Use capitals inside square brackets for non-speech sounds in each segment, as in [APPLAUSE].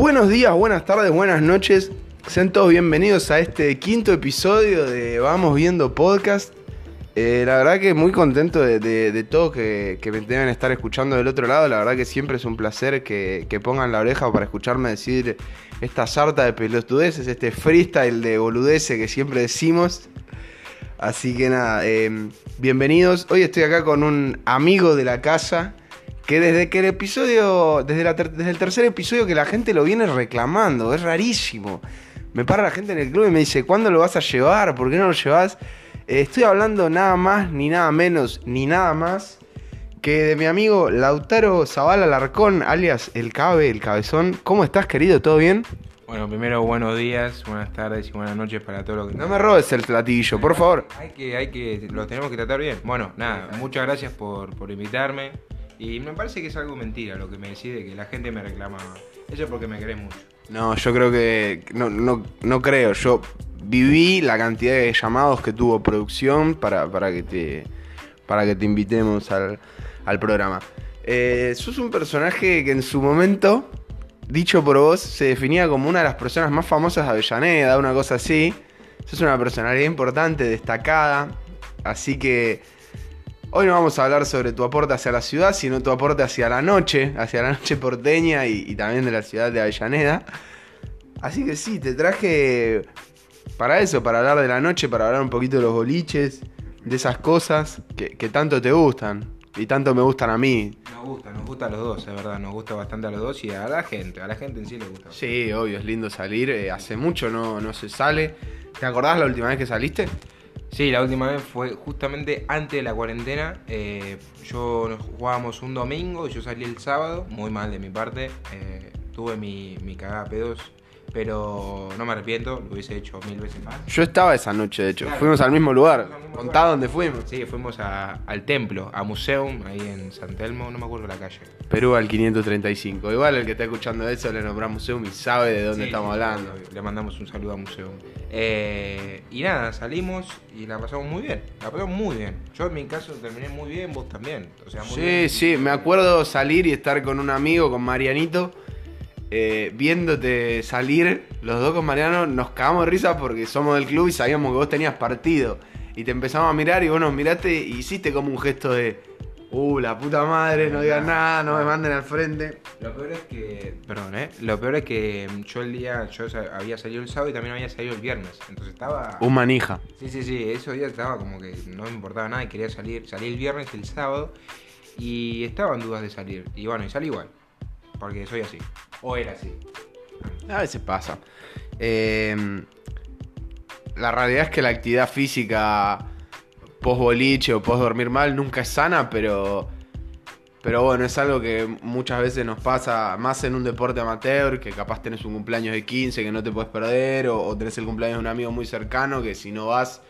Buenos días, buenas tardes, buenas noches. Sean todos bienvenidos a este quinto episodio de Vamos Viendo Podcast. Eh, la verdad que muy contento de, todos que, que me deben estar escuchando del otro lado. La verdad que siempre es un placer que, que pongan la oreja para escucharme decir esta sarta de pelotudeces, este freestyle de boludeces que siempre decimos. Así que nada, eh, bienvenidos. Hoy estoy acá con un amigo de la casa que desde que el episodio, desde, la ter- desde el tercer episodio que la gente lo viene reclamando, es rarísimo. Me para la gente en el club y me dice, ¿cuándo lo vas a llevar? ¿Por qué no lo llevas? Eh, estoy hablando nada más, ni nada menos, ni nada más que de mi amigo Lautaro Zavala Larcón, alias El Cabe, El Cabezón. ¿Cómo estás, querido? ¿Todo bien? Bueno, primero buenos días, buenas tardes y buenas noches para todos los que No me robes el platillo, por favor. Hay que, hay que, lo tenemos que tratar bien. Bueno, nada, muchas gracias por, por invitarme. Y me parece que es algo mentira lo que me decís de que la gente me reclamaba. Eso es porque me querés mucho. No, yo creo que. No, no, no creo. Yo viví la cantidad de llamados que tuvo producción para, para que te. Para que te invitemos al, al programa. Eh, sos un personaje que en su momento, dicho por vos, se definía como una de las personas más famosas de Avellaneda, una cosa así. Sos una personalidad importante, destacada. Así que. Hoy no vamos a hablar sobre tu aporte hacia la ciudad, sino tu aporte hacia la noche, hacia la noche porteña y, y también de la ciudad de Avellaneda. Así que sí, te traje para eso, para hablar de la noche, para hablar un poquito de los boliches, de esas cosas que, que tanto te gustan y tanto me gustan a mí. Nos gusta, nos gusta a los dos, es verdad. Nos gusta bastante a los dos y a la gente. A la gente en sí le gusta. Sí, obvio, es lindo salir. eh, hace mucho no, no se sale. ¿Te acordás la última vez que saliste? Sí, la última vez fue justamente antes de la cuarentena. Eh, yo nos jugábamos un domingo yo salí el sábado, muy mal de mi parte. Eh, tuve mi, mi cagada pedos, pero no me arrepiento, lo hubiese hecho mil veces más. Yo estaba esa noche, de hecho. Claro. Fuimos al mismo lugar. Mismo Contá lugar. dónde fuimos. Sí, fuimos a- al templo, a Museum, ahí en San Telmo, no me acuerdo la calle. Perú al 535. Igual el que está escuchando eso le nombramos Museum y sabe de dónde Sí, estamos sí, hablando. Le mandamos un saludo a Museum. Eh, y nada, salimos y la pasamos muy bien. La pasamos muy bien. Yo en mi caso terminé muy bien, vos también. O sea, muy Sí, bien. sí, me acuerdo salir y estar con un amigo, con Marianito, eh, viéndote salir, los dos con Mariano, nos cagamos de risa porque somos del club y sabíamos que vos tenías partido. Y te empezamos a mirar y vos nos miraste y hiciste como un gesto de, uh, la puta madre, no digas nada, no me manden al frente. Lo peor es que. Perdón, ¿eh? Lo peor es que yo el día. Yo había salido el sábado y también había salido el viernes. Entonces estaba. Un manija. Sí, sí, sí. Esos días estaba como que no me importaba nada y quería salir. Salí el viernes el sábado. Y estaba en dudas de salir. Y bueno, y salí igual. Porque soy así. O era así. A veces pasa. Eh, la realidad es que la actividad física post boliche o post dormir mal nunca es sana, pero, pero bueno, es algo que muchas veces nos pasa más en un deporte amateur, que capaz tenés un cumpleaños de 15 que no te puedes perder, o, o tenés el cumpleaños de un amigo muy cercano que si no vas,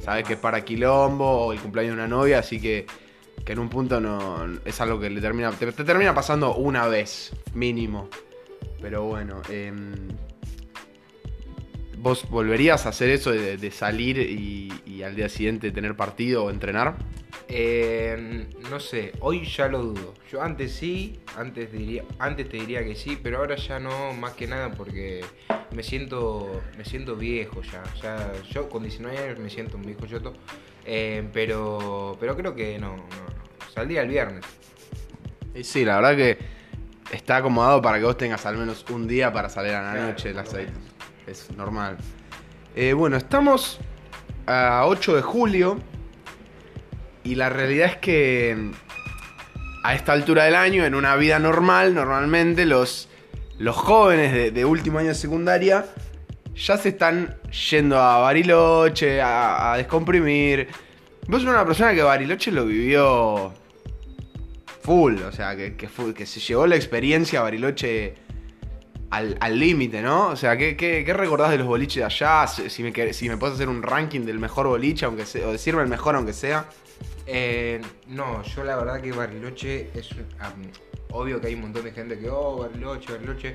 sabes que es para quilombo, o el cumpleaños de una novia, así que, que en un punto no es algo que le termina, te, te termina pasando una vez, mínimo. Pero bueno, em, ¿vos volverías a hacer eso de, salir y, al día siguiente tener partido o entrenar? Eh, no sé, hoy ya lo dudo. Yo antes sí, antes diría, antes te diría que sí, pero ahora ya no, más que nada porque me siento, me siento viejo ya. ya yo con 19 años me siento un viejo yoto, eh, pero, pero creo que no, no, no. Saldría el viernes. Y sí, la verdad que está acomodado para que vos tengas al menos un día para salir a la Claro, noche, las 6. Es normal. Eh, bueno, estamos a 8 de julio y la realidad es que a esta altura del año, en una vida normal, normalmente los, los jóvenes de, de último año de secundaria ya se están yendo a Bariloche, a, a descomprimir. Vos sos una persona que Bariloche lo vivió full, o sea, que, que, se llevó la experiencia Bariloche al límite, ¿no? O sea, ¿qué, recordás de los boliches de allá? Si me, si puedes hacer un ranking del mejor boliche, aunque sea, o decirme el mejor aunque sea. Eh, no, yo la verdad que Bariloche es am, obvio que hay un montón de gente que, oh, Bariloche, Bariloche,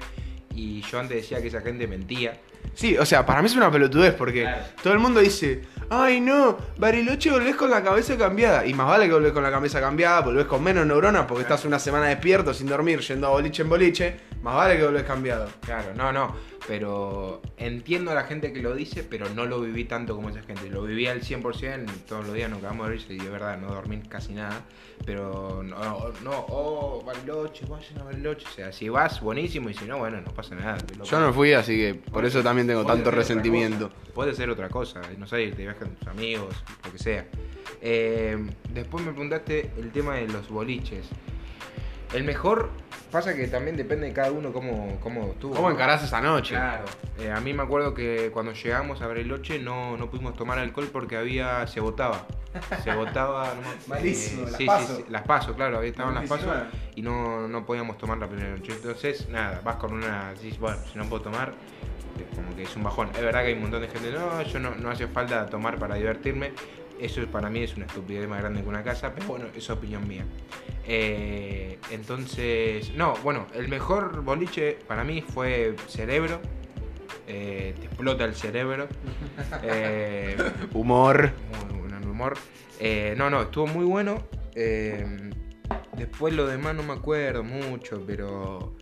y yo antes decía que esa gente mentía. Sí, o sea, para mí es una pelotudez porque Claro. todo el mundo dice, ay no, Bariloche volvés con la cabeza cambiada. Y más vale que volvés con la cabeza cambiada, volvés con menos neuronas porque estás una semana despierto sin dormir, yendo a boliche en boliche. Más vale que volvés cambiado. Claro, no, no. Pero entiendo a la gente que lo dice, pero no lo viví tanto como esa gente. Lo viví al 100%, todos los días nos quedamos de risa y de verdad no dormí casi nada. Pero no, no, oh, Bariloche, vayan a Bariloche. O sea, si vas, buenísimo, y si no, bueno, no pasa nada. te Yo no fui, así que por eso también tengo tanto resentimiento. Puede ser otra cosa, no sé, de viaje con tus amigos, lo que sea. Eh, después me preguntaste el tema de los boliches. El mejor, pasa que también depende de cada uno cómo, cómo estuvo. ¿Cómo encarás esa noche? Claro. Eh, a mí me acuerdo que cuando llegamos a Bariloche no, no pudimos tomar alcohol porque había se votaba. Se votaba. no Malísimo, las sí, PASO. Sí, sí, las paso, claro, ahí estaban las paso 19. y no, no podíamos tomar la primera noche. Entonces, nada, vas con una. Bueno, si no puedo tomar, eh, como que es un bajón. Es verdad que hay un montón de gente, no, yo no, no hace falta tomar para divertirme. Eso es- para mí es una estupidez más grande que una casa, pero bueno, es opinión mía. Eh, entonces, no, bueno, el mejor boliche para mí fue Cerebro. Eh, te explota el cerebro. Eh, Humor. buen humor. Eh, no, no, estuvo muy bueno. Después lo demás no me acuerdo mucho, pero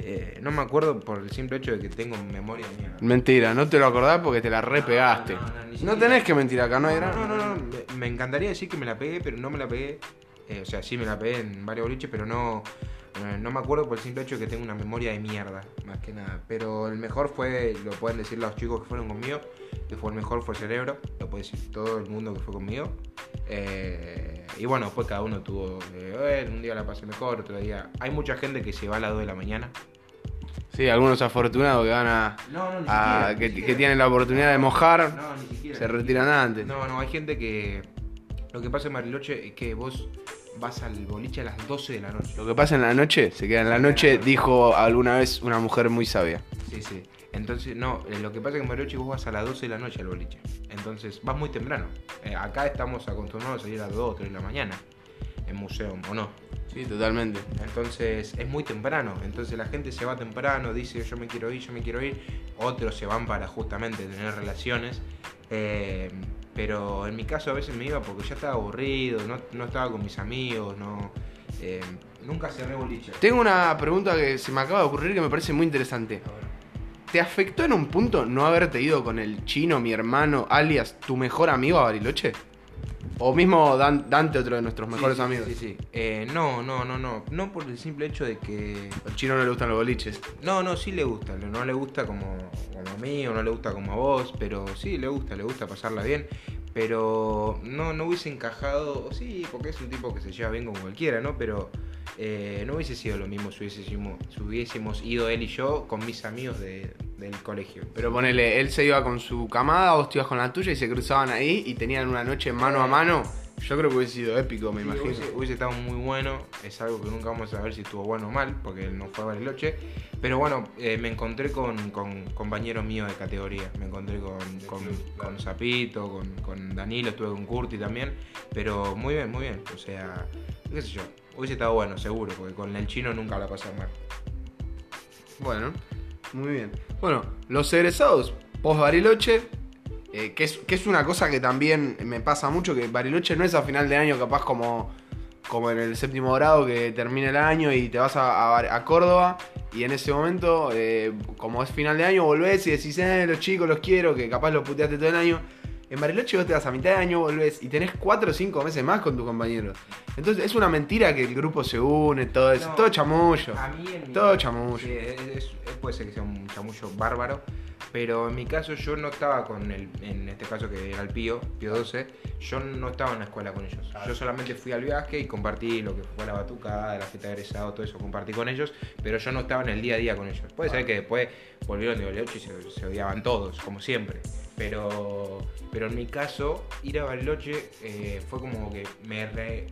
eh, no me acuerdo por el simple hecho de que tengo memoria mía. Mentira, no te lo acordás porque te la repegaste. No, no, tenés que mentir acá, no hay No, no, no, no, me- encantaría decir que me la pegué, pero no me la pegué. Eh, o sea, sí me la pegué en varios boliches, pero no, no me acuerdo por el simple hecho de que tengo una memoria de mierda, más que nada. Pero el mejor fue, lo pueden decir los chicos que fueron conmigo, que fue el mejor fue Cerebro, lo puede decir todo el mundo que fue conmigo. Eh, y bueno, después cada uno tuvo, eh, "Bueno, un día la pasé mejor, otro día... Hay mucha gente que se va a las 2 de la mañana. Sí, algunos afortunados que van a. No, no, ni a- que, que tienen la oportunidad de mojar, No, ni siquiera. se retiran antes. No, no, hay gente que. Lo que pasa en Bariloche es que vos vas al boliche a las 12 de la noche. Lo que pasa en la noche, se queda en la noche, dijo alguna vez una mujer muy sabia. Sí, sí. Entonces, no, eh, lo que pasa es que en Bariloche vos vas a las 12 de la noche al boliche. Entonces, vas muy temprano. Eh, acá estamos acostumbrados a salir a las 2 o 3 de la mañana. En museo, ¿o no? Sí, totalmente. Entonces es muy temprano. Entonces la gente se va temprano, dice yo me quiero ir, yo me quiero ir. Otros se van para justamente tener relaciones. Eh, pero en mi caso a veces me iba porque ya estaba aburrido, no, no estaba con mis amigos, no. eh, nunca cerré boliche. Tengo una pregunta que se me acaba de ocurrir que me parece muy interesante. ¿Te afectó en un punto no haberte ido con el chino, mi hermano, alias tu mejor amigo a Bariloche? O mismo Dan- Dante, otro de nuestros mejores Sí, sí, amigos. Sí, sí. Eh, no, no, no, no. No por el simple hecho de que. Al chino no le gustan los boliches. No, no, sí le gusta. No le gusta como, como a mí o no le gusta como a vos, pero sí le gusta, le gusta pasarla bien. Pero no, no hubiese encajado, sí, porque es un tipo que se lleva bien con cualquiera, ¿no? Pero eh, no hubiese sido lo mismo si hubiésemos, si hubiésemos ido él y yo con mis amigos de- del colegio. Pero ponele, él se iba con su camada, vos te ibas con la tuya y se cruzaban ahí y tenían una noche mano a mano. Yo creo que hubiese sido épico, me Sí, imagino. Hubiese, hubiese estado muy bueno, es algo que nunca vamos a ver si estuvo bueno o mal, porque él no fue a Bariloche. Pero bueno, eh, me encontré con, con compañeros míos de categoría. Me encontré con, con, con Zapito, con, con Danilo, estuve con Curti también. Pero muy bien, muy bien. O sea, qué sé yo, hubiese estado bueno, seguro, porque con el chino nunca la pasé mal. Bueno, muy bien. Bueno, los egresados post Bariloche, eh, que, es, que es una cosa que también me pasa mucho, que Bariloche no es a final de año capaz como, como en el séptimo grado que termina el año y te vas a, a- a Córdoba y en ese momento, eh, como es final de año, volvés y decís, eh, los chicos los quiero, que capaz los puteaste todo el año. En Bariloche vos te vas a mitad de año, volvés y tenés 4 o 5 meses más con tus compañeros. Entonces es una mentira que el grupo se une, todo eso, No, todo chamullo. A mí en mi Todo caso- chamullo. sí, es- es- puede ser que sea un chamullo bárbaro, pero en mi caso yo no estaba con el, en este caso que era el Pío, Pío 12, yo no estaba en la escuela con ellos. Yo solamente fui al viaje y compartí lo que fue la batucada, la fiesta de egresado, todo eso compartí con ellos, pero yo no estaba en el día a día con ellos. Puede ser que después volvieron de Bariloche y se, se odiaban todos, como siempre. Pero, pero en mi caso, ir a Bariloche eh, fue como que me, re-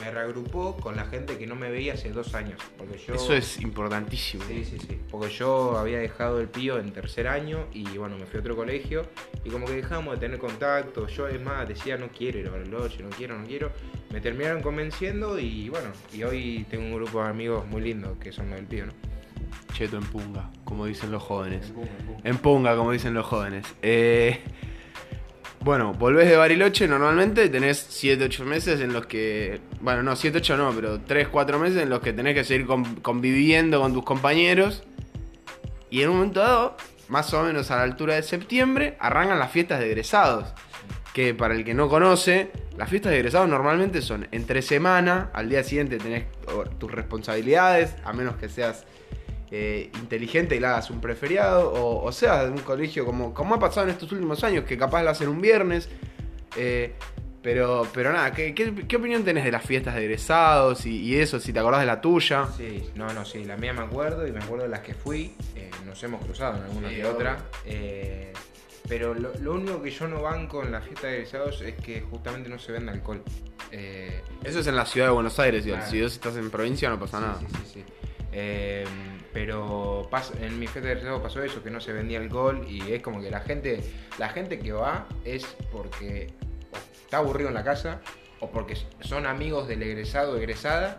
me reagrupó con la gente que no me veía hace dos años. Porque yo, Eso es importantísimo. Sí, sí, sí. Porque yo había dejado el pío en tercer año y bueno, me fui a otro colegio y como que dejamos de tener contacto. Yo es más, decía no quiero ir a Bariloche, no quiero, no quiero. Me terminaron convenciendo y bueno, y hoy tengo un grupo de amigos muy lindo que son los del pío, ¿no? Cheto en punga, como dicen los jóvenes. En punga, como dicen los jóvenes. Eh, Bueno, volvés de Bariloche normalmente tenés 7, 8 meses en los que. Bueno, no, 7, 8 no, pero 3, 4 meses en los que tenés que seguir con- conviviendo con tus compañeros. Y en un momento dado, más o menos a la altura de septiembre, arrancan las fiestas de egresados. Que para el que no conoce, las fiestas de egresados normalmente son entre semana, al día siguiente tenés tus responsabilidades, a menos que seas eh, inteligente y le hagas un preferiado, o, o sea, de un colegio como, como ha pasado en estos últimos años, que capaz la hacen un viernes. eh, pero, pero nada, ¿qué, qué, qué opinión tenés de las fiestas de egresados y, y eso, si te acordás de la tuya? Sí, no, no, sí, la mía me acuerdo y me acuerdo de las que fui, eh, nos hemos cruzado en alguna Sí, que otra. eh, pero lo, lo único que yo no banco en la fiesta de egresados es que justamente no se vende alcohol. Eh, Eso es en la ciudad de Buenos Aires. Claro. Si vos estás en provincia no pasa sí, nada. sí, sí, sí. Pero en mi fiesta de egresados pasó eso, que no se vendía alcohol y es como que la gente, la gente que va es porque está aburrido en la casa o porque son amigos del egresado o egresada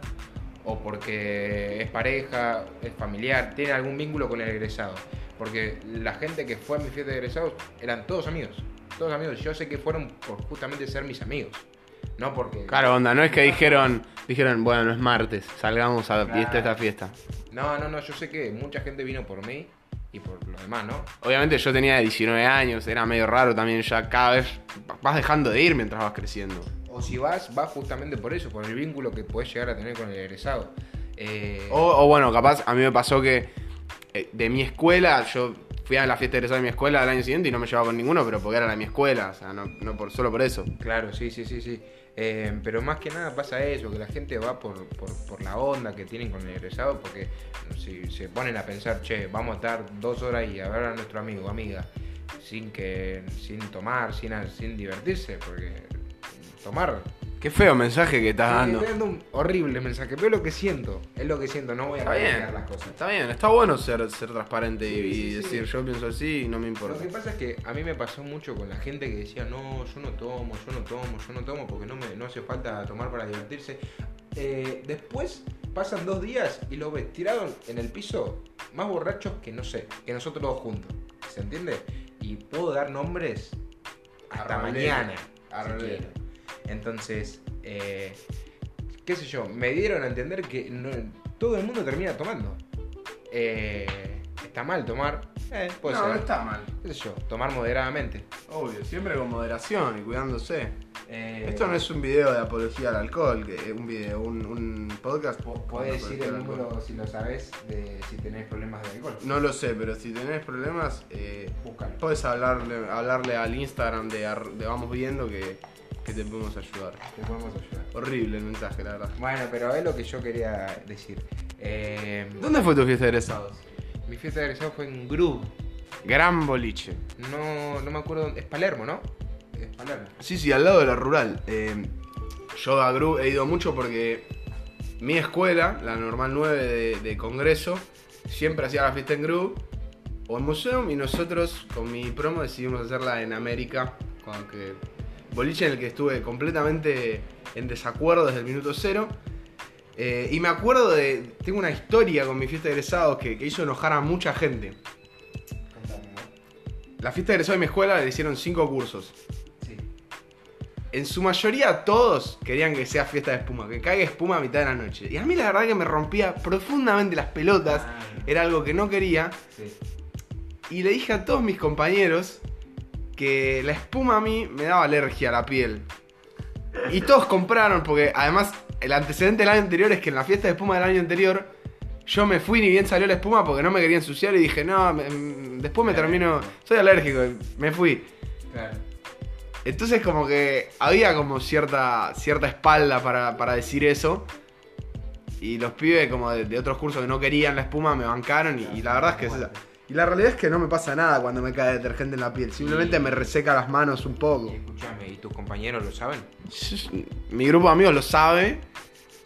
o porque es pareja, es familiar, tiene algún vínculo con el egresado. Porque la gente que fue a mi fiesta de egresados eran todos amigos. Todos amigos. Yo sé que fueron por justamente ser mis amigos. No porque. Claro, onda, no es que dijeron, dijeron, bueno, no es martes, salgamos a la fiesta, esta Claro. fiesta. No, no, no. Yo sé que mucha gente vino por mí y por los demás, ¿no? Obviamente yo tenía 19 años, era medio raro también ya cada vez vas dejando de ir mientras vas creciendo. O si vas, vas justamente por eso, por el vínculo que puedes llegar a tener con el egresado. Eh, O, o bueno, capaz a mí me pasó que eh, de mi escuela, yo fui a la fiesta de egresado de mi escuela al año siguiente y no me llevaba con ninguno, pero porque era la de mi escuela, o sea, no, no por, solo por eso. Claro, sí, sí, sí, sí. Eh, pero más que nada pasa eso, que la gente va por, por, la onda que tienen con el egresado, porque si se ponen a pensar, che, vamos a estar dos horas y a ver a nuestro amigo o amiga, sin que, sin tomar, sin, sin divertirse, porque tomar Qué feo mensaje que estás Sí, dando. estoy dando un horrible mensaje, pero es lo que siento, es lo que siento, no voy a cambiar las cosas. está bien, está bueno ser, ser transparente y, Sí, y sí, sí. decir yo pienso así y no me Lo importa. que pasa es que a mí me pasó mucho con la gente que decía, no, yo no tomo, yo no tomo, yo no tomo porque no, me, no hace falta tomar para divertirse. Eh, después pasan dos días y lo ves tirado en el piso, más borrachos que no sé, que nosotros dos juntos. ¿Se entiende? Y puedo dar nombres hasta Arboleda. mañana. si. Entonces, eh, qué sé yo, me dieron a entender que no- todo el mundo termina tomando. Eh, está mal tomar, eh, puede no, ser. no está mal. qué sé yo, tomar moderadamente. Obvio, siempre con moderación y cuidándose. Eh, Esto no es un video de apología al alcohol, que es un video, un, un podcast. po- Podés decir el número si lo sabes de si tenés problemas de alcohol. No lo sé, pero si tenés problemas, eh, Búscalo. puedes hablarle, hablarle al Instagram de Vamos Viendo que, que te podemos ayudar. Te podemos ayudar. Horrible el mensaje, la verdad. Bueno, pero es lo que yo quería decir. Eh, ¿Dónde fue tu fiesta de egresados? mi fiesta de egresado fue en Groove. Gran boliche. No, no me acuerdo dónde. Es Palermo, ¿no? Es Palermo. Sí, sí, al lado de la rural. Eh, yo a Gru he ido mucho porque mi escuela, la normal 9 de, de Congreso, siempre hacía la fiesta en Gru o en Museum y nosotros con mi promo decidimos hacerla en América, con que boliche en el que estuve completamente en desacuerdo desde el minuto cero. Eh, y me acuerdo de. Tengo una historia con mi fiesta de egresados que, que hizo enojar a mucha gente. La fiesta de egresados de mi escuela le hicieron cinco cursos. Sí. En su mayoría todos querían que sea fiesta de espuma, que caiga espuma a mitad de la noche. Y a mí la verdad que me rompía profundamente las pelotas, Ah, era algo que no quería. sí. Y le dije a todos mis compañeros que la espuma a mí me daba alergia a la piel. Y todos compraron, porque además el antecedente del año anterior es que en la fiesta de espuma del año anterior yo me fui ni bien salió la espuma porque no me quería ensuciar y dije, no, me- mm, después me termino, soy alérgico, me fui. Claro. Entonces como que había como cierta, cierta espalda para, para decir eso. Y los pibes como de, de otros cursos que no querían la espuma me bancaron y, y la verdad es que es esa. Y la realidad es que no me pasa nada cuando me cae detergente en la piel. Simplemente me reseca las manos un poco. Y escúchame, ¿y tus compañeros lo saben? Mi grupo de amigos lo sabe.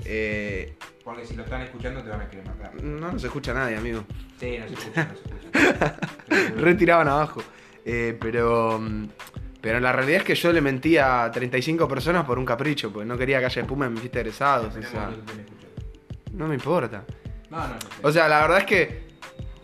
Eh, Porque si lo están escuchando te van a querer matar. no nos escucha nadie, amigo. Sí, no se escucha, no se escucha. [LAUGHS] Retiraban abajo. Eh, pero... mm, Pero la realidad es que yo le mentí a 35 personas por un capricho, porque no quería que haya espuma en mi fiesta de egresados. o sea, no me importa. No, no, no. O sea, la verdad es que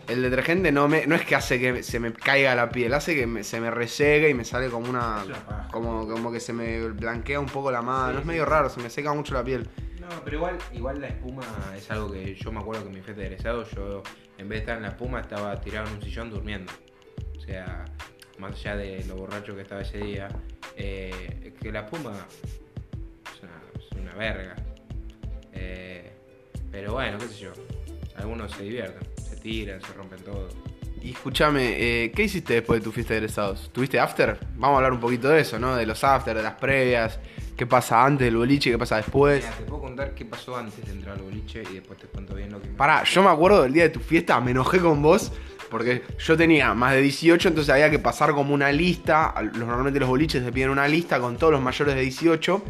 El detergente no me no es que hace que se me caiga la piel, hace que me- se me resegue y me sale como una. Como, como que se me blanquea un poco la mano. Sí, es sí, medio raro, se me seca mucho la piel. No, pero igual, igual la espuma es algo que yo me acuerdo que en mi fiesta de egresado yo en vez de estar en la espuma estaba tirado en un sillón durmiendo. O sea, más allá de lo borracho que estaba ese día, eh, que la espuma es una, es una verga. Eh, pero bueno, qué sé yo. Algunos se divierten, se tiran, se rompen todo. Y escúchame, eh, ¿qué hiciste después de tu fiesta de egresados? ¿Tuviste after? Vamos a hablar un poquito de eso, ¿no? De los after, de las previas, qué pasa antes del boliche, qué pasa después. Mira, te puedo contar qué pasó antes de entrar al boliche y después te cuento bien lo que me Pará, yo me acuerdo del día de tu fiesta, me enojé con vos porque yo tenía más de 18, entonces había que pasar como una lista. Normalmente los boliches te piden una lista con todos los mayores de 18.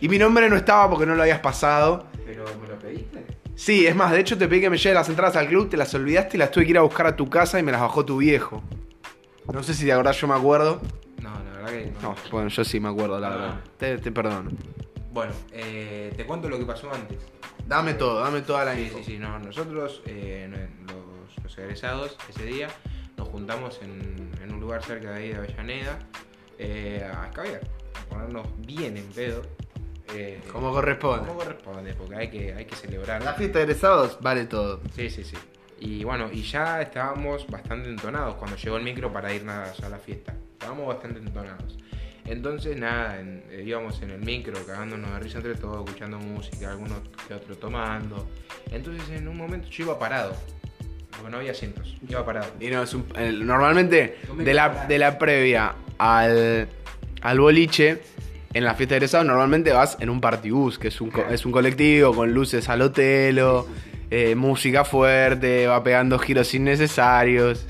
Y mi nombre no estaba porque no lo habías pasado. Pero me lo pediste. Sí, es más, de hecho te pedí que me lleve las entradas al club, te las olvidaste y las tuve que ir a buscar a tu casa y me las bajó tu viejo. No sé si de verdad yo me acuerdo. No, la verdad que No, bueno, yo sí me acuerdo, la verdad. Te, te perdono. Bueno, eh, te cuento lo que pasó antes. Dame todo, dame toda la Sí, info. sí, sí, no, nosotros, eh, no- los, los egresados, ese día nos juntamos en, en un lugar cerca de ahí de Avellaneda eh, a escabear, a ponernos bien en pedo. Eh, Como corresponde. como corresponde, porque hay que, hay que celebrar. La fiesta de egresados vale todo. Sí, sí, sí. Y bueno, y ya estábamos bastante entonados cuando llegó el micro para ir a la fiesta. Estábamos bastante entonados. Entonces, nada, en- eh, íbamos en el micro cagándonos de risa entre todos, escuchando música, algunos que otro tomando. Entonces, en un momento yo iba parado, porque no había asientos, iba parado. Y no, es un- normalmente de la, de la previa al, al boliche, en la fiesta de egresados normalmente vas en un partibus, que es un, co- es un colectivo con luces al hotelo, eh, música fuerte, va pegando giros innecesarios.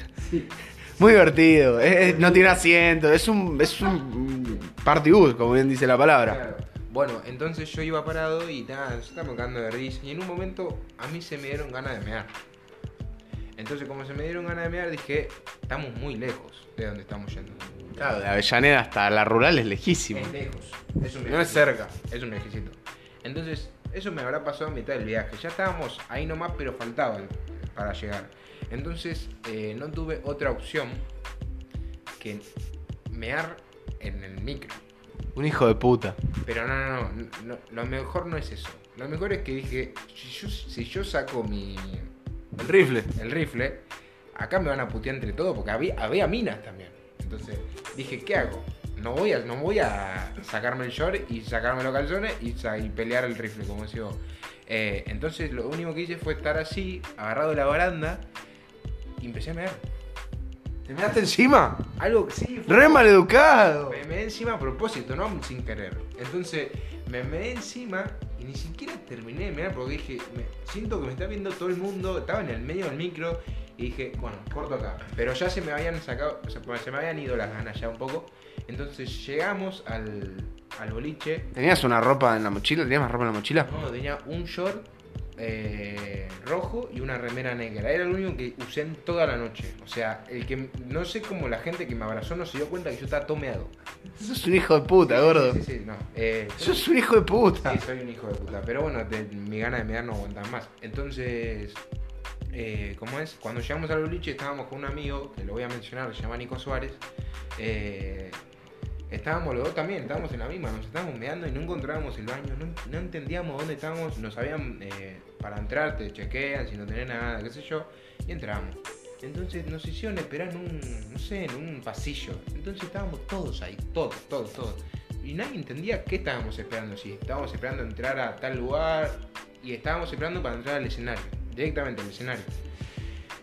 Muy divertido, es- es- no tiene asiento, es un, es un partibus, como bien dice la palabra. Claro. Bueno, entonces yo iba parado y nada, se estaba cagando de risa. Y en un momento a mí se me dieron ganas de mear. Entonces, como se me dieron ganas de mear, dije, estamos muy lejos de donde estamos yendo. Claro, de Avellaneda hasta la rural es lejísimo. Es lejos. Es un No es cerca. Es un viajecito. Entonces, eso me habrá pasado a mitad del viaje. Ya estábamos ahí nomás, pero faltaban para llegar. Entonces, eh, no tuve otra opción que mear en el micro. Un hijo de puta. Pero no, no, no, no, Lo mejor no es eso. Lo mejor es que dije, si yo, si yo saco mi, El rifle. el rifle, acá me van a putear entre todos porque había, había minas también. Entonces dije, ¿qué hago? No voy a, no voy a sacarme el short y sacarme los calzones y pelear el rifle, como decía vos. Eh, entonces lo único que hice fue estar así, agarrado de la baranda, y empecé a mear. ¿Te miraste encima? Algo que sí, fue- Re maleducado. me meé encima a propósito, no sin querer. Entonces me meé encima y ni siquiera terminé de porque dije, me- siento que me está viendo todo el mundo, estaba en el medio del micro y dije, bueno, corto acá. Pero ya se me habían sacado, o sea, se me habían ido las ganas ya un poco. Entonces llegamos al, al boliche. ¿Tenías una ropa en la mochila? ¿Tenías más ropa en la mochila? No, tenía un short eh, rojo y una remera negra. Era lo único que usé en toda la noche. O sea, el que no sé cómo la gente que me abrazó no se dio cuenta que yo estaba tomeado. Sos un hijo de puta, gordo. Sí, sí, sí, no. Eh, Sos un hijo de puta. Sí, soy un hijo de puta. Pero bueno, de- mi gana de mear no aguantan más. Entonces, eh, ¿cómo es? Cuando llegamos al boliche estábamos con un amigo, que lo voy a mencionar, se llama Nico Suárez. Eh, estábamos los dos también, estábamos en la misma, nos estábamos meando y no encontrábamos el baño, no, no entendíamos dónde estábamos, nos habían, eh, para entrar te chequean si no tenés nada, qué sé yo, y entramos. Entonces nos hicieron esperar en un, no sé, en un pasillo. Entonces estábamos todos ahí, todos, todos, todos. Y nadie entendía qué estábamos esperando, si estábamos esperando entrar a tal lugar y estábamos esperando para entrar al escenario, directamente al escenario.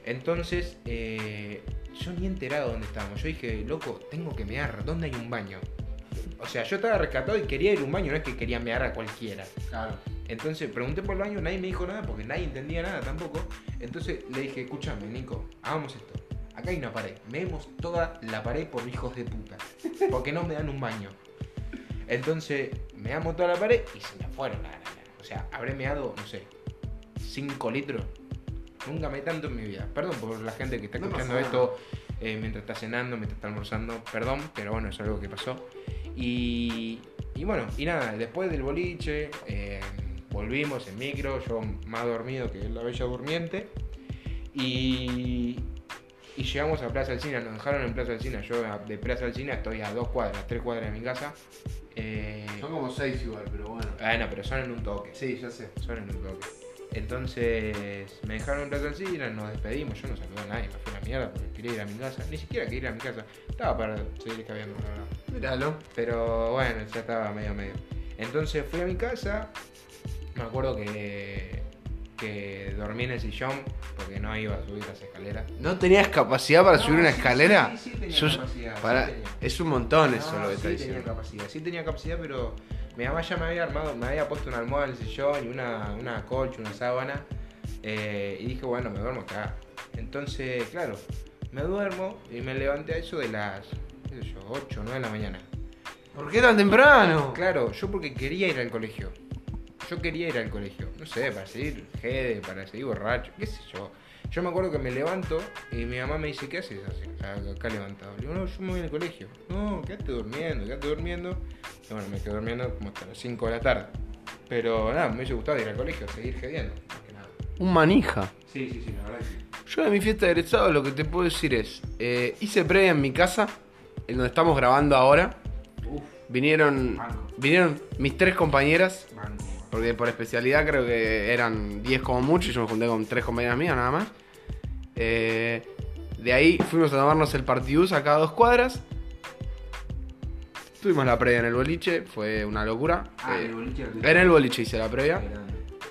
Entonces, eh, yo ni enterado dónde estábamos. Yo dije, loco, tengo que mear, ¿dónde hay un baño? O sea, yo estaba rescatado y quería ir a un baño, no es que quería mear a cualquiera. Claro. Entonces pregunté por el baño, nadie me dijo nada porque nadie entendía nada tampoco. Entonces le dije, escúchame, Nico, hagamos esto. Acá hay una pared. Meemos toda la pared por hijos de puta. Porque no me dan un baño. Entonces meamos toda la pared y se me fueron la gana. O sea, habré meado, no sé, 5 litros. Nunca me tanto en mi vida. Perdón por la gente que está No escuchando esto eh, mientras está cenando, mientras está almorzando. Perdón, pero bueno, es algo que pasó. Y, y bueno, y nada, después del boliche, eh, volvimos en micro, yo más dormido que la bella durmiente. Y, y llegamos a Plaza Alcina, nos dejaron en Plaza Alcina. Yo de Plaza Alcina estoy a dos cuadras, tres cuadras de mi casa. Eh, Son como seis igual, pero bueno. bueno, pero son en un toque. Sí, ya sé. Son en un toque. Entonces me dejaron en Plaza nos despedimos. Yo no saludé a nadie, me fui a la mierda porque quería ir a mi casa. Ni siquiera quería ir a mi casa. Estaba para seguir escabeando, la verdad. Míralo. Pero bueno, ya estaba medio medio. Entonces fui a mi casa. Me acuerdo que, que dormí en el sillón porque no iba a subir las escaleras. ¿No tenías capacidad para No, subir una sí, escalera? sí, sí tenía capacidad, sí para- tenía. Es un montón eso lo que sí está tenía diciendo. capacidad, sí tenía capacidad, pero mi mamá ya me había armado, me había puesto una almohada en el sillón y una, una colcha, una sábana. eh, y dije, bueno, me duermo acá. Entonces, claro, me duermo y me levanté a eso de las, qué sé yo, 8 o 9 de la mañana. ¿Por qué tan temprano? Claro, yo porque quería ir al colegio. Yo quería ir al colegio. No sé, para seguir jede, para seguir borracho, qué sé yo. Yo me acuerdo que me levanto y mi mamá me dice, ¿qué haces así, acá levantado? Le digo, no, yo me voy al colegio. No, quédate durmiendo, quédate durmiendo. Y bueno, me quedé durmiendo como hasta las 5 de la tarde. Pero nada, me hubiese gustado ir al colegio, seguir nada. Un manija. Sí, sí, sí, la verdad que sí. Yo de mi fiesta de egresado lo que te puedo decir es, eh, hice previa en mi casa, en donde estamos grabando ahora. Uf, Vinieron, Banco. vinieron mis tres compañeras, banco. porque por especialidad creo que eran 10 como mucho, y yo me junté con tres compañeras mías nada más. Eh, de ahí fuimos a tomarnos el partiduz acá a dos cuadras. Tuvimos la previa en el boliche, fue una locura. Ah, Eh, el boliche en el boliche hice la previa.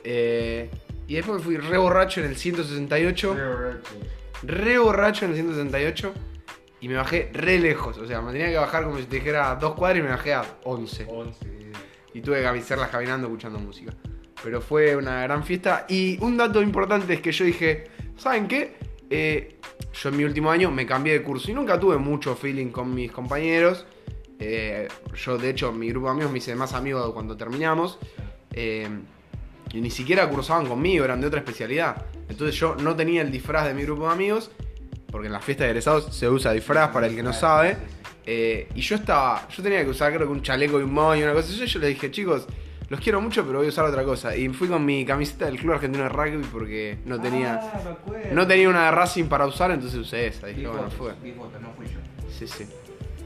Eh, y después me fui re borracho en el 168. Re borracho en el 168. Y me bajé re lejos. O sea, me tenía que bajar como si te dijera dos cuadras y me bajé a 11. 11. Y tuve que hacerlas caminando escuchando música. Pero fue una gran fiesta. Y un dato importante es que yo dije, ¿saben qué? Eh, yo en mi último año me cambié de curso y nunca tuve mucho feeling con mis compañeros. Eh, yo, de hecho, mi grupo de amigos me hice más amigos cuando terminamos. Eh, y ni siquiera cursaban conmigo, eran de otra especialidad. Entonces yo no tenía el disfraz de mi grupo de amigos, porque en la fiesta de egresados se usa disfraz para el que no sabe. Y yo estaba, yo tenía que usar creo que un chaleco y un moño, una cosa así. Yo les dije, chicos, los quiero mucho, pero voy a usar otra cosa. Y fui con mi camiseta del Club Argentino de Rugby porque no tenía, Ah, me acuerdo. no tenía una de Racing para usar, entonces usé esa. Dije, bueno, fotos, fue. no fui yo. Sí, sí.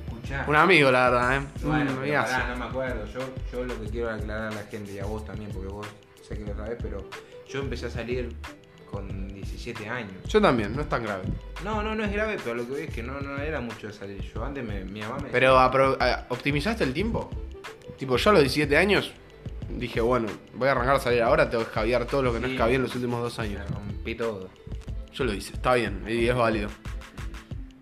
Escuchá. Un amigo, la verdad, ¿eh? Bueno, Un pero pará, no me acuerdo. Yo, yo lo que quiero aclarar a la gente y a vos también, porque vos sé que lo sabés, pero yo empecé a salir con 17 años. Yo también, no es tan grave. No, no, no es grave, pero lo que veo es que no, no era mucho de salir. Yo antes me, mi mamá me Pero a- optimizaste el tiempo. Tipo, yo a los 17 años dije, bueno, voy a arrancar a salir ahora, tengo que escabiar todo lo que no Sí. escabié en los últimos dos años. rompí todo. Yo lo hice, está bien, y es válido.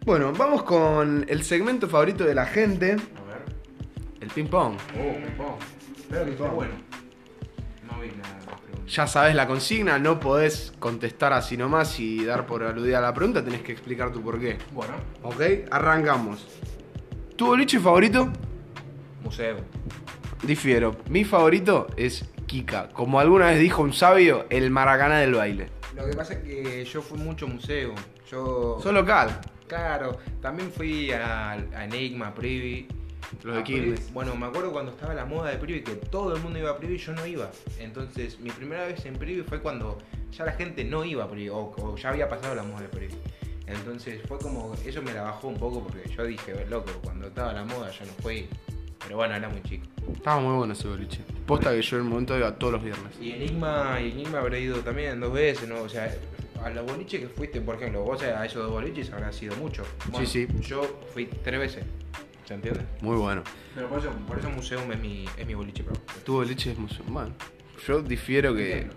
Bueno, vamos con el segmento favorito de la gente, A ver. el ping pong. Oh, me pongo. Espero que esté Ping-pong. bueno. No vi nada. Ya sabes la consigna, no podés contestar así nomás y dar por aludida la pregunta, tenés que explicar tu por qué. Bueno, ¿Ok? Arrancamos. ¿Tu boliche favorito? museo. Difiero. Mi favorito es Kika. Como alguna vez dijo un sabio, el Maracaná del baile. Lo que pasa es que yo fui mucho museo. Yo. Soy local. Claro, también fui a, a Enigma, a Privi. Los de Quilmes. Bueno, me acuerdo cuando estaba la moda de Privi que todo el mundo iba a Privi y yo no iba. Entonces, mi primera vez en Privi fue cuando ya la gente no iba a Privi o, o ya había pasado la moda de Privi. Entonces, fue como. Eso me la bajó un poco porque yo dije, loco, cuando estaba la moda yo no fui. Pero bueno, era muy chico. Estaba muy bueno ese boliche. Posta que yo en el momento iba todos los viernes. Y Enigma, y Enigma habré ido también dos veces, ¿no? O sea, a los boliches que fuiste, por ejemplo, vos a esos dos boliches habrá sido mucho. Bueno, Sí, sí. Yo fui tres veces. ¿Se entiende? Muy bueno. Pero por eso, por eso Museum es mi, es mi boliche, bro. Tu boliche es mucho. Bueno, yo difiero que.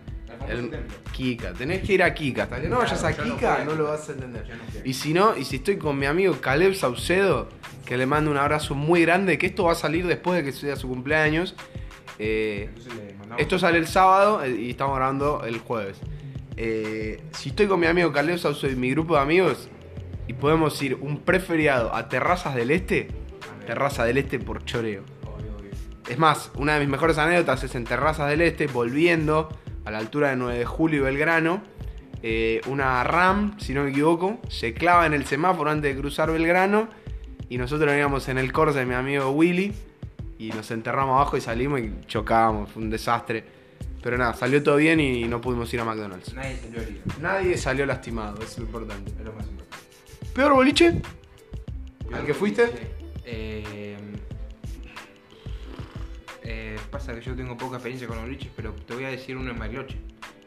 El. Kika, tenés que ir a Kika. Hasta que no vayas a Kika, no lo vas a entender. Y si no, y si estoy con mi amigo Caleb Saucedo, que le mando un abrazo muy grande, que esto va a salir después de que sea su cumpleaños. Eh, Esto sale el sábado eh, y estamos grabando el jueves. Eh, si estoy con mi amigo Caleb Saucedo y mi grupo de amigos y podemos ir un preferiado a Terrazas del Este, Terraza del Este por choreo. Es más, una de mis mejores anécdotas es en Terrazas del Este, volviendo a la altura de 9 de julio y Belgrano. eh, una RAM, si no me equivoco, se clava en el semáforo antes de cruzar Belgrano. Y nosotros veníamos en el Corsa de mi amigo Willy. Y nos enterramos abajo y salimos y chocábamos. Fue un desastre. Pero nada, salió todo bien y no pudimos ir a McDonald's. Nadie salió herido. Nadie salió lastimado, eso es lo importante. Es lo más importante. ¿Peor boliche? ¿Al que fuiste? Eh, eh, pasa que yo tengo poca experiencia con los boliches, pero te voy a decir uno en Bariloche.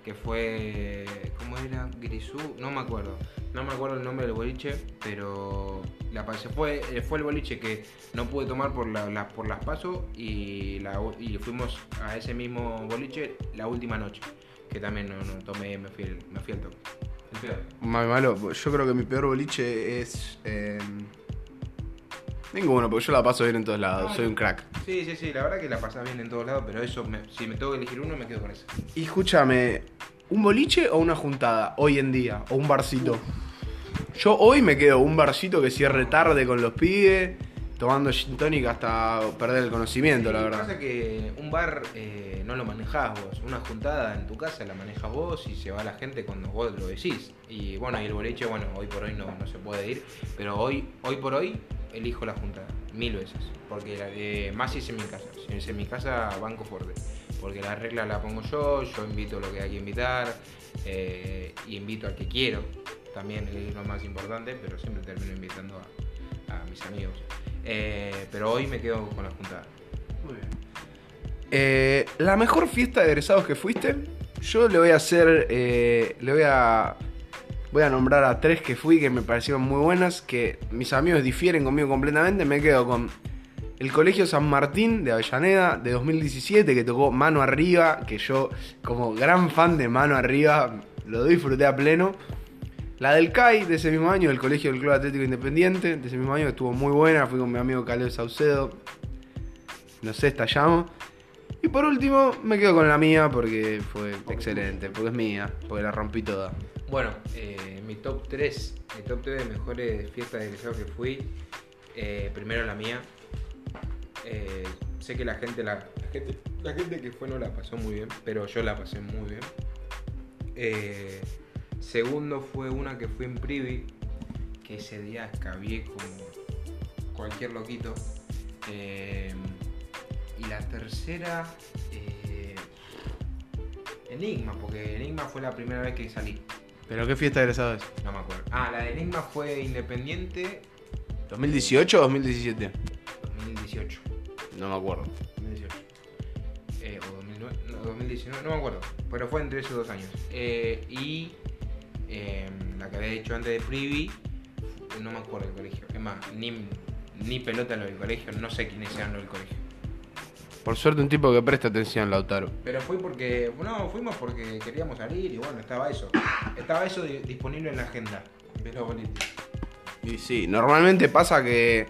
Que fue. ¿Cómo era? Grisú, no me acuerdo. No me acuerdo el nombre del boliche, pero la pasé. Fue, eh, fue el boliche que no pude tomar por, la, la- por las pasos y, la, y fuimos a ese mismo boliche la última noche. Que también no, no tomé, me fui, al- me fui al toque. El peor. Malo, yo creo que mi peor boliche es. eh, ninguno, porque yo la paso bien en todos lados, soy un crack. Sí, sí, sí, la verdad que la pasás bien en todos lados, pero eso, me- si me tengo que elegir uno, me quedo con ese. Y escúchame, ¿un boliche o una juntada hoy en día? ¿O un barcito? Yo hoy me quedo un barcito que cierre tarde con los pibes, tomando gin tonic hasta perder el conocimiento, la Lo que verdad. pasa es que un bar eh, no lo manejás vos, una juntada en tu casa la manejas vos y se va la gente cuando vos lo decís. Y bueno, y el boliche, bueno, hoy por hoy no, no se puede ir, pero hoy, hoy por hoy elijo la juntada, mil veces. Porque eh, más si es en mi casa, si es en mi casa, banco fuerte. Porque la regla la pongo yo, yo invito lo que hay que invitar, eh, y invito al que quiero, también es lo más importante, pero siempre termino invitando a, a mis amigos. Eh, pero hoy me quedo con la juntada. Muy bien. Eh, la mejor fiesta de egresados que fuiste, yo le voy a hacer, eh, le voy a, voy a nombrar a tres que fui que me parecieron muy buenas, que mis amigos difieren conmigo completamente, me quedo con el Colegio San Martín de Avellaneda de 2017 que tocó Mano Arriba, que yo como gran fan de Mano Arriba lo disfruté a pleno. La del CAI de ese mismo año, el Colegio del Club Atlético Independiente, de ese mismo año, estuvo muy buena, fui con mi amigo Caleb Saucedo, no sé, estallamos. Y por último, me quedo con la mía porque fue excelente, porque es mía, porque la rompí toda. Bueno, eh, mi top 3, mi top 3 de mejores fiestas de egresados que fui. eh, primero la mía. Eh, sé que la gente la, la gente, la gente que fue no la pasó muy bien, pero yo la pasé muy bien. Segundo fue una que fui en Privi, que ese día escabié como cualquier loquito. Eh, y la tercera, eh, Enigma, porque Enigma fue la primera vez que salí. ¿Pero qué fiesta de egresados es? No me acuerdo. Ah, la de Enigma fue independiente ¿2018 o 2017? 2018. No me acuerdo. 2018. Eh, o 2009, no, 2019, no me acuerdo. Pero fue entre esos dos años. Eh, y eh, la que había hecho antes de Privi, no me acuerdo del colegio. Es más, ni, ni pelota lo del colegio, no sé quiénes eran los del colegio. Por suerte un tipo que presta atención, Lautaro. Pero fui porque, no, fuimos porque queríamos salir y bueno, estaba eso. Estaba eso di- disponible en la agenda. De los boliches. Y sí, normalmente pasa que,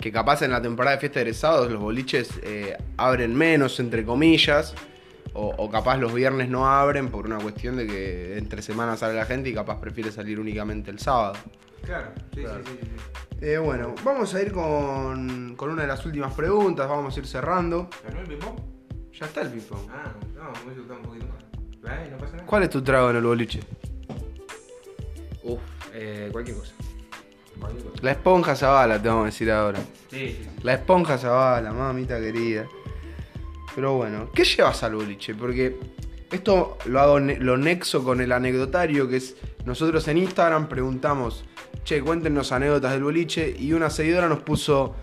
que capaz en la temporada de fiesta de egresados los boliches eh, abren menos, entre comillas, o, o capaz los viernes no abren por una cuestión de que entre semanas sale la gente y capaz prefiere salir únicamente el sábado. Claro, sí, Claro. sí, sí, sí. Eh, bueno, vamos a ir con, con una de las últimas preguntas, vamos a ir cerrando. ¿Ganó el ping-pong? Ya está el ping-pong. Ah, no, me gustado un poquito más. ¿Vale? No pasa nada. ¿Cuál es tu trago en el boliche? Uf, eh, cualquier cosa. Cualquier cosa. La esponja Zabala, te vamos a decir ahora. Sí, sí, sí. La esponja Zabala, mamita querida. Pero bueno, ¿qué llevas al boliche? Porque esto lo hago, lo nexo con el anecdotario, que es nosotros en Instagram preguntamos, che, cuéntenos anécdotas del boliche, y una seguidora nos puso,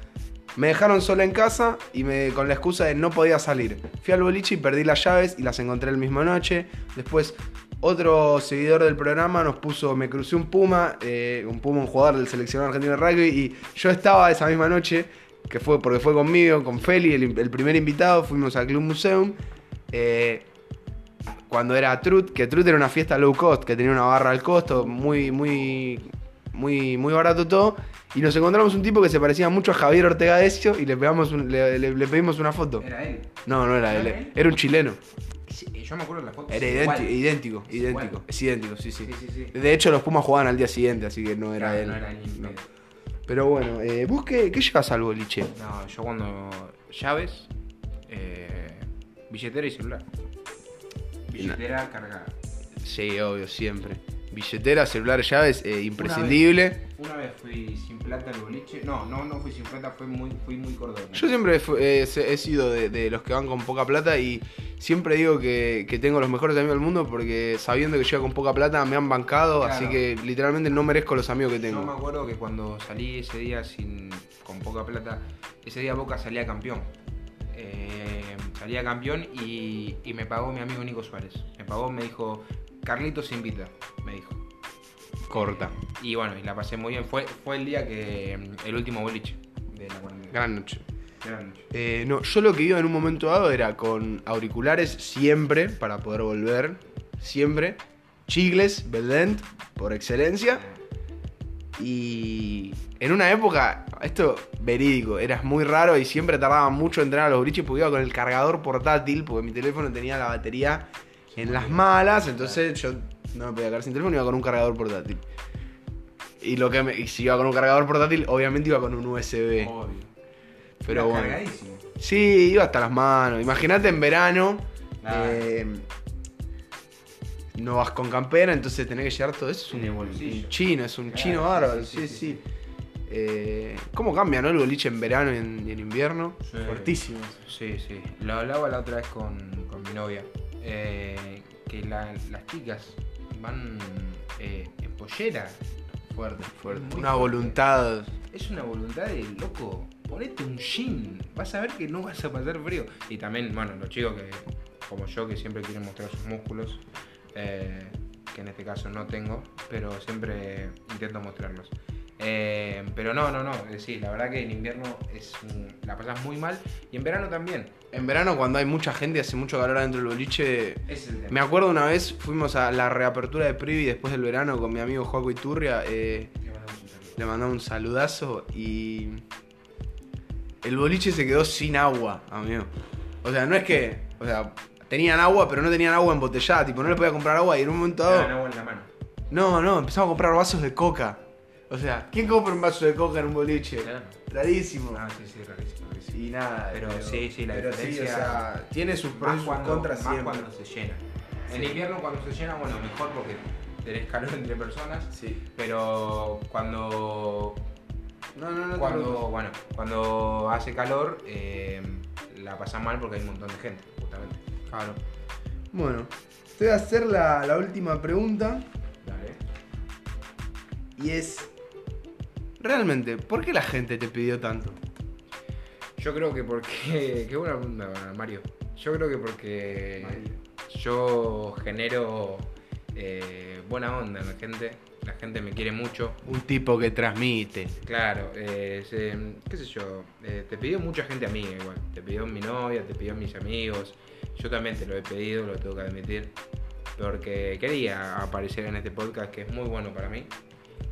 me dejaron sola en casa y me, con la excusa de no podía salir. Fui al boliche y perdí las llaves y las encontré la misma noche. Después otro seguidor del programa nos puso, me crucé un puma, eh, un puma, un jugador del seleccionado argentino de rugby, y yo estaba esa misma noche, que fue porque fue conmigo, con Feli, el, el primer invitado, fuimos al Club Museum. eh, cuando era Trut, que Trut era una fiesta low cost, que tenía una barra al costo, muy, muy, muy, muy barato todo. Y nos encontramos un tipo que se parecía mucho a Javier Ortega Decio y le, pegamos un- le, le- le pedimos una foto. Era él. No, no era ¿No él, era él? era un chileno. Sí, yo me acuerdo de la foto. Era idéntico, idéntico, Es idéntico. Es idéntico, sí, sí. Sí, sí, sí. De hecho, los Pumas jugaban al día siguiente, así que no era Claro, él. No era ni No. Pero bueno, eh, ¿vos qué, qué llevas al boliche? No, yo cuando. Llaves, eh, billetera y celular. Billetera cargada. Sí, obvio, siempre. Billetera, celular, llaves, eh, imprescindible. Una vez fui sin plata al boliche. No, no, no fui sin plata, fui muy, fui muy cordón. Yo siempre eh, he sido de, de los que van con poca plata y siempre digo que, que tengo los mejores amigos del mundo porque sabiendo que llego con poca plata me han bancado, Claro. así que literalmente no merezco los amigos que Yo me tengo. acuerdo que cuando salí ese día sin, con poca plata, ese día Boca salía campeón. Eh, salía campeón y, y me pagó mi amigo Nico Suárez. Me pagó, me dijo, Carlitos invita, me dijo. Corta. Y bueno, y la pasé muy bien. Fue, fue el día que. el último boliche de la cuarentena. Gran noche. Gran noche. Eh, no, yo lo que iba en un momento dado era con auriculares siempre para poder volver. Siempre. Chigles, Belent, por excelencia. Y en una época, esto verídico, eras muy raro y siempre tardaba mucho en entrenar a los boliches porque iba con el cargador portátil, porque mi teléfono tenía la batería en las malas, entonces yo no me podía quedar sin teléfono, iba con un cargador portátil. Y, lo que me- y si iba con un cargador portátil, obviamente iba con un USB. Obvio. Pero Era bueno. cargadísimo. Sí, iba hasta las manos. Imagínate en verano. Eh, no vas con campera, entonces tenés que llevar todo eso. Es un, chino, es un Claro, chino bárbaro. sí, Sí, sí, sí. Eh, ¿Cómo cambia, no? El boliche en verano y en, y en invierno. Sí. Fuertísimo. Sí, sí. Lo hablaba la otra vez con, con mi novia. Eh, que la- las chicas van eh, en pollera. Fuerte, Una fuerte. voluntad. Es una voluntad de loco. Ponete un jean. Vas a ver que no vas a pasar frío. Y también, bueno, los chicos que, como yo, que siempre quieren mostrar sus músculos. eh, que en este caso no tengo, pero siempre intento mostrarlos. Eh, pero no, no, no. Es decir, la verdad que en invierno es la pasas muy mal. Y en verano también. En verano, cuando hay mucha gente y hace mucho calor adentro del boliche. Es el tema. Me acuerdo una vez, fuimos a la reapertura de Privi después del verano con mi amigo Joaco Iturria. eh, Le mandamos un saludazo y el boliche se quedó sin agua, amigo. O sea, no es que, o sea, tenían agua, pero no tenían agua embotellada, tipo, no le podía comprar agua y en un momento dado, agua en la mano. no, no, empezamos a comprar vasos de coca. O sea, ¿quién compra un vaso de coca en un boliche? Claro. Rarísimo. Ah, sí, sí, rarísimo, rarísimo. Y nada, Pero sí, sí, la pero diferencia- o sea, tiene sus pros y sus contras más siempre. cuando se llena. En Sí. invierno cuando se llena, bueno, mejor porque tenés calor entre personas. Sí. Pero cuando No, no, no. cuando bueno cuando hace calor eh, la pasas mal porque hay un montón de gente justamente Claro. Bueno, te voy a hacer la, la última pregunta. Dale. Y es. Realmente, ¿por qué la gente te pidió tanto? yo creo que porque [LAUGHS] qué buena pregunta Mario. Yo creo que porque yo genero eh, buena onda en la gente. La gente me quiere mucho. Un tipo que transmite. Claro, eh, se- qué sé yo, eh, te pidió mucha gente amiga igual, te pidió mi novia, te pidió mis amigos, yo también te lo he pedido, lo tengo que admitir, porque quería aparecer en este podcast que es muy bueno para mí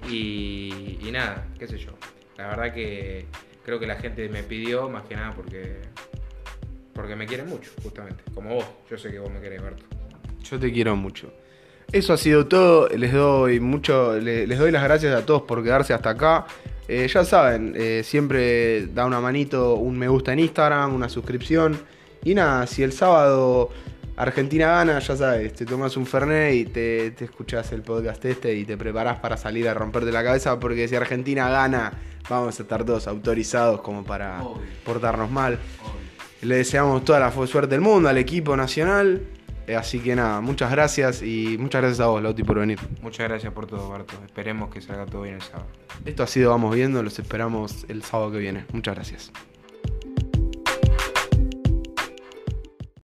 y, nada, qué sé yo, la verdad que creo que la gente me pidió más que nada porque, porque me quiere mucho, justamente, como vos, yo sé que vos me querés, Berto. Yo te quiero mucho. Eso ha sido todo. Les doy mucho. le- Les doy las gracias a todos por quedarse hasta acá. Eh, ya saben, eh, siempre da una manito, un me gusta en Instagram, una suscripción. Y nada, si el sábado Argentina gana, ya sabes, te tomas un Fernet y te, te escuchás el podcast este y te preparás para salir a romperte la cabeza. Porque si Argentina gana, vamos a estar todos autorizados como para Obvio. portarnos mal. Le deseamos toda la suerte del mundo al equipo nacional. Eh, Así que nada, muchas gracias y muchas gracias a vos, Lauti, por venir. Muchas gracias por todo, Berto, esperemos que salga todo bien el sábado. Esto ha sido Vamos Viendo, los esperamos el sábado que viene. Muchas gracias.